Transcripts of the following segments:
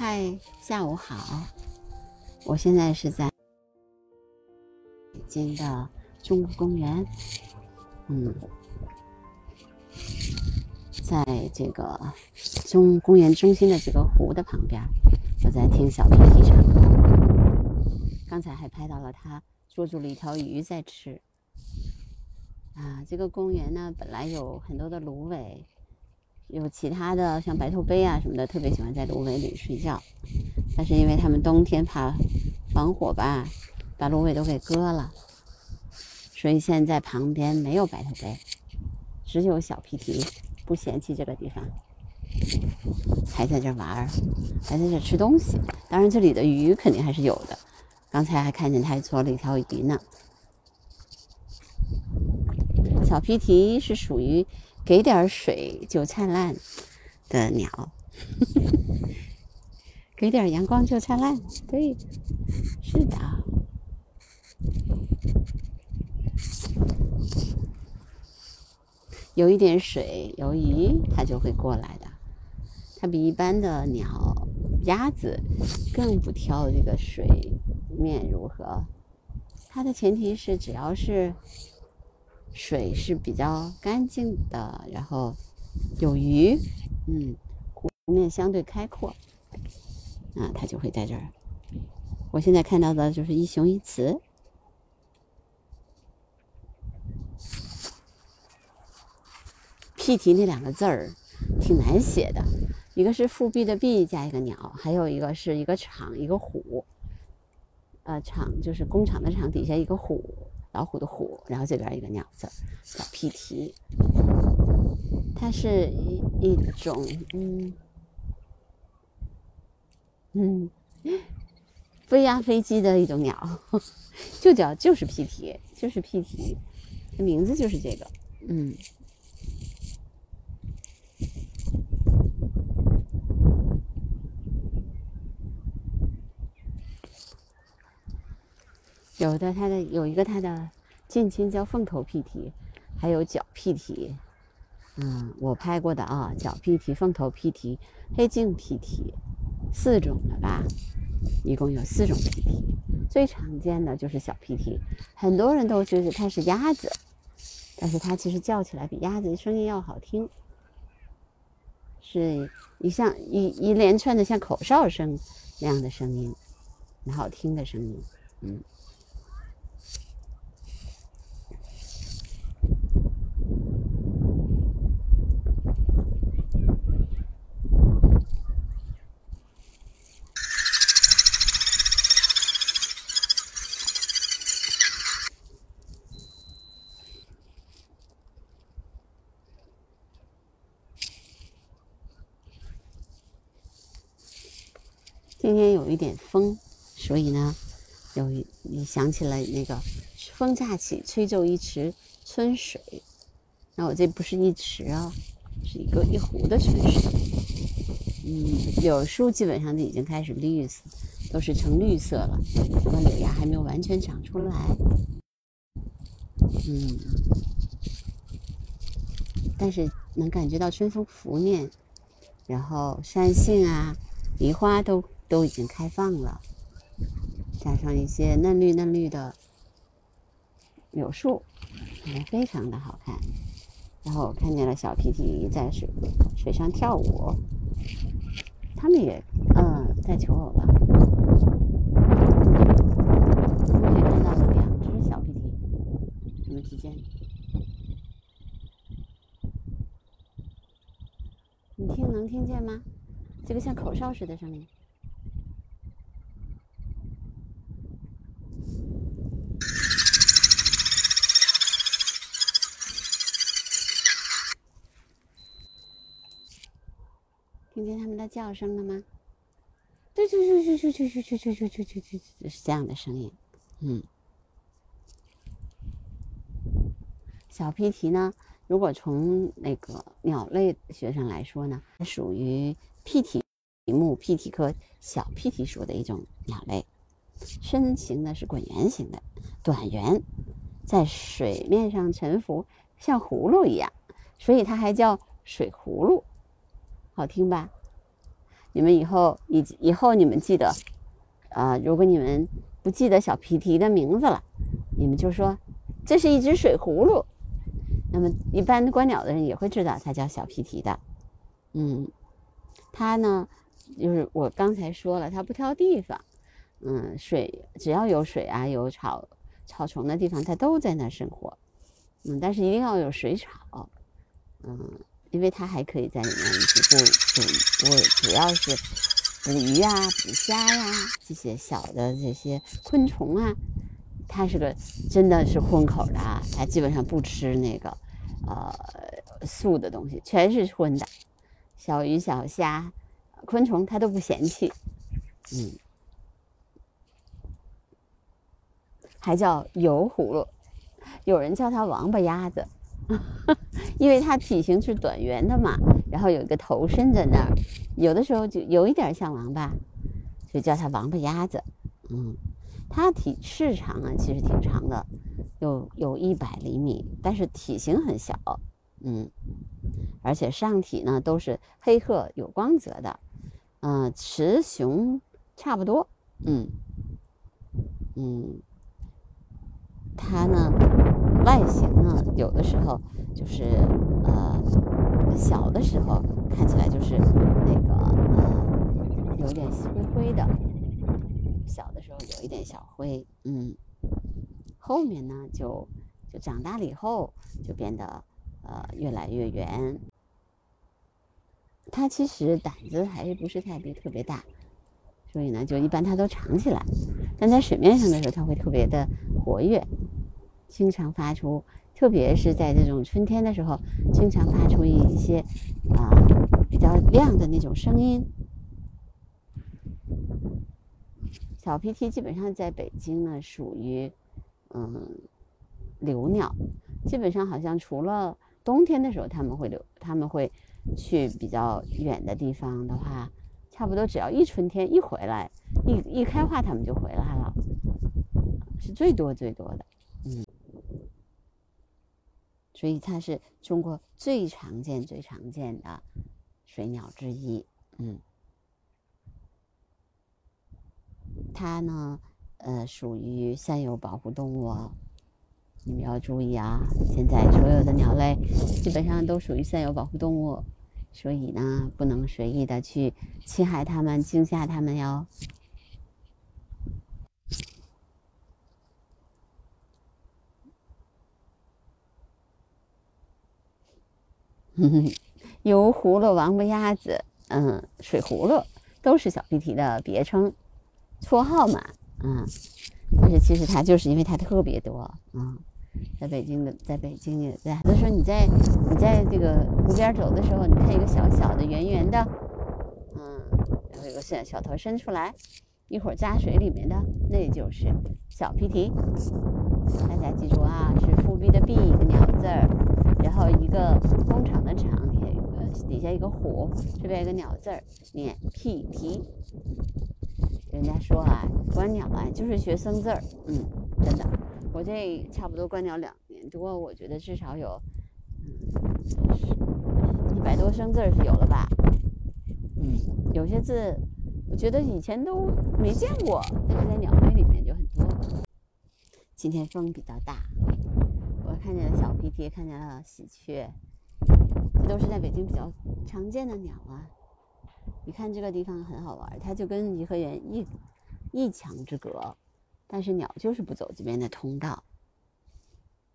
嗨，下午好。我现在是在北京的中国公园，嗯，在这个中公园中心的这个湖的旁边，我在听小皮皮唱歌。刚才还拍到了他捉住了一条鱼在吃。啊，这个公园呢，本来有很多的芦苇。有其他的像白头鹎啊什么的，特别喜欢在芦苇里睡觉。但是因为他们冬天怕防火吧，把芦苇都给割了，所以现在旁边没有白头鹎，只有小皮皮不嫌弃这个地方，还在这玩儿，还在这吃东西。当然这里的鱼肯定还是有的，刚才还看见他还捉了一条鱼呢。小皮皮是属于。给点水就灿烂的鸟，给点阳光就灿烂。对，是的。有一点水，有鱼，它就会过来的。它比一般的鸟、鸭子更不挑这个水面如何。它的前提是，只要是。水是比较干净的，然后有鱼，嗯，湖面相对开阔，啊，它就会在这儿。我现在看到的就是一雄一雌。屁蹄那两个字儿挺难写的，一个是复辟的辟加一个鸟，还有一个是一个厂一个虎，呃，厂就是工厂的厂底下一个虎。老虎的虎，然后这边一个鸟字，小屁提，它是一一种嗯嗯飞呀飞机的一种鸟，就叫就是屁提，就是屁提，名字就是这个，嗯，有的它的有一个它的近亲叫凤头屁蹄，还有角屁蹄，嗯，我拍过的啊，角屁蹄、凤头屁蹄、黑颈屁蹄，四种了吧？一共有四种屁蹄，最常见的就是小屁蹄，很多人都觉得它是鸭子，但是它其实叫起来比鸭子声音要好听，是一像一一连串的像口哨声那样的声音，很好听的声音，嗯。今天有一点风，所以呢，有你想起了那个“风乍起，吹皱一池春水”。那我这不是一池啊，是一个一湖的春水。嗯，柳树基本上都已经开始绿色，都是呈绿色了。不过柳芽还没有完全长出来。嗯，但是能感觉到春风拂面，然后山杏啊、梨花都。都已经开放了，加上一些嫩绿嫩绿的柳树，非常的好看。然后我看见了小皮皮在水水上跳舞，他们也嗯在求偶了。我看到了两只小皮皮，他们之间，你听能听见吗？这个像口哨似的声音。听见他们的叫声了吗？对对对对对对对对对对对对，是这样的声音。嗯，小屁蹄呢？如果从那个鸟类学上来说呢，属于屁蹄目屁蹄科小屁蹄属的一种鸟类。身形呢是滚圆形的，短圆，在水面上沉浮，像葫芦一样，所以它还叫水葫芦。好听吧？你们以后以以后你们记得，啊，如果你们不记得小皮提的名字了，你们就说这是一只水葫芦。那么一般观鸟的人也会知道它叫小皮提的。嗯，它呢，就是我刚才说了，它不挑地方。嗯，水只要有水啊，有草草丛的地方，它都在那生活。嗯，但是一定要有水草。嗯，因为它还可以在里面去捕捕捕，主要是捕鱼啊、捕虾呀这些小的这些昆虫啊。它是个真的是荤口的啊，它基本上不吃那个呃素的东西，全是荤的。小鱼、小虾、昆虫，它都不嫌弃。嗯。还叫油葫芦，有人叫它王八鸭子，因为它体型是短圆的嘛，然后有一个头伸在那儿，有的时候就有一点像王八，就叫它王八鸭子。嗯，它体翅长啊，其实挺长的，有有一百厘米，但是体型很小。嗯，而且上体呢都是黑褐有光泽的，嗯，雌雄差不多。嗯，嗯。它呢，外形呢，有的时候就是呃，小的时候看起来就是那个呃，有点灰灰的，小的时候有一点小灰，嗯，后面呢就就长大了以后就变得呃越来越圆。它其实胆子还是不是特别特别大，所以呢就一般它都藏起来，但在水面上的时候它会特别的活跃。经常发出，特别是在这种春天的时候，经常发出一些啊比较亮的那种声音。小皮提基本上在北京呢，属于嗯留鸟，基本上好像除了冬天的时候他们会留，他们会去比较远的地方的话，差不多只要一春天一回来，一一开花他们就回来了，是最多最多的，所以它是中国最常见、最常见的水鸟之一。嗯，它呢，呃，属于三有保护动物。你们要注意啊！现在所有的鸟类基本上都属于三有保护动物，所以呢，不能随意的去侵害它们、惊吓它们哟。油葫芦、王八鸭子，嗯，水葫芦都是小皮皮的别称、绰号嘛，嗯。但是其实它就是因为它特别多，嗯，在北京的，在北京也在。就说你在你在这个湖边走的时候，你看一个小小的、圆圆的，嗯，然后有个小小头伸出来，一会儿扎水里面的，那就是小皮皮。大家记住啊，是复辟的“辟”一个鸟字儿。然后一个工厂的厂底下有个底下一个虎，这边一个鸟字儿，念 P T。人家说啊，观鸟啊就是学生字儿，嗯，真的，我这差不多观鸟两年多，我觉得至少有嗯一百多生字是有了吧，嗯，有些字我觉得以前都没见过，但是在鸟类里面就很多。今天风比较大。看见了小皮皮，看见了喜鹊，这都是在北京比较常见的鸟啊。你看这个地方很好玩，它就跟颐和园一一墙之隔，但是鸟就是不走这边的通道，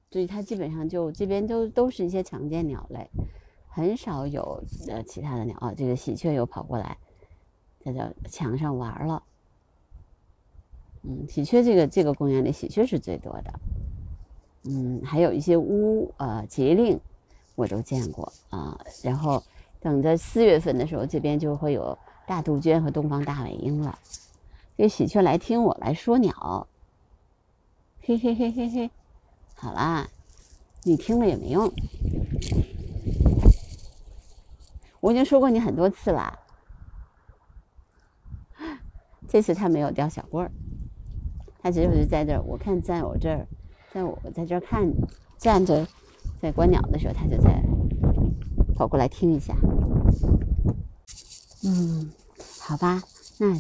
所以它基本上就这边都都是一些常见鸟类，很少有呃其他的鸟啊。这个喜鹊又跑过来，在这墙上玩了。嗯，喜鹊这个这个公园里喜鹊是最多的。嗯，还有一些乌呃节令，我都见过啊。然后等着四月份的时候，这边就会有大杜鹃和东方大尾鹰了。这喜鹊来听我来说鸟，嘿嘿嘿嘿嘿。好啦，你听了也没用。我已经说过你很多次了。这次他没有叼小棍儿，他就是在这儿。我看在我这儿。在我在这看站着，在观鸟的时候，它就在跑过来听一下。嗯，好吧，那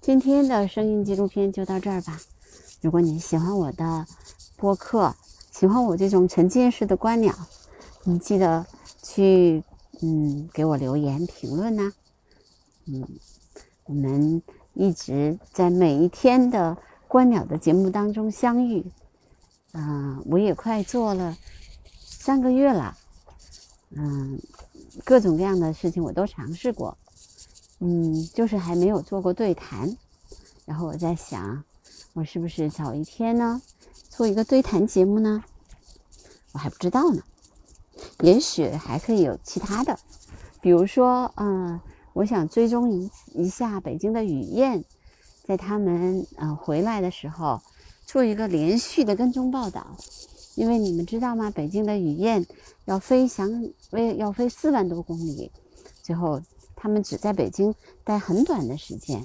今天的声音纪录片就到这儿吧。如果你喜欢我的播客，喜欢我这种沉浸式的观鸟，你记得去嗯给我留言评论呐。嗯，我们一直在每一天的观鸟的节目当中相遇。嗯，我也快做了三个月了。嗯，各种各样的事情我都尝试过。嗯，就是还没有做过对谈。然后我在想，我是不是早一天呢，做一个对谈节目呢？我还不知道呢。也许还可以有其他的，比如说，嗯，我想追踪一一下北京的雨燕，在他们呃回来的时候，做一个连续的跟踪报道。因为你们知道吗？北京的雨燕要飞翔，为要飞四万多公里，最后他们只在北京待很短的时间。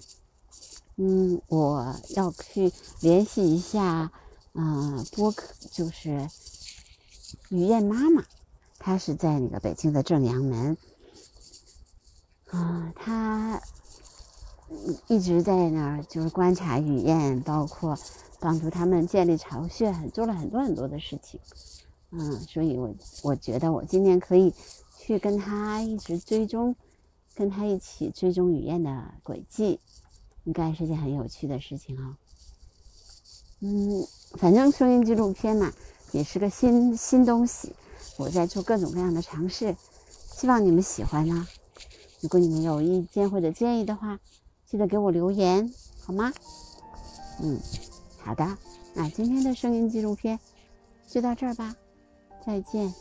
嗯，我要去联系一下，嗯，播客就是雨燕妈妈，她是在那个北京的正阳门，啊，她一直在那儿就是观察雨燕，包括帮助他们建立巢穴，做了很多很多的事情。嗯，所以我我觉得我今年可以去跟他一直追踪，跟他一起追踪雨燕的轨迹。应该是件很有趣的事情哦。嗯，反正声音纪录片嘛，也是个新新东西，我在做各种各样的尝试，希望你们喜欢呢。如果你们有意见或者建议的话，记得给我留言好吗？嗯，好的，那今天的声音纪录片就到这儿吧，再见。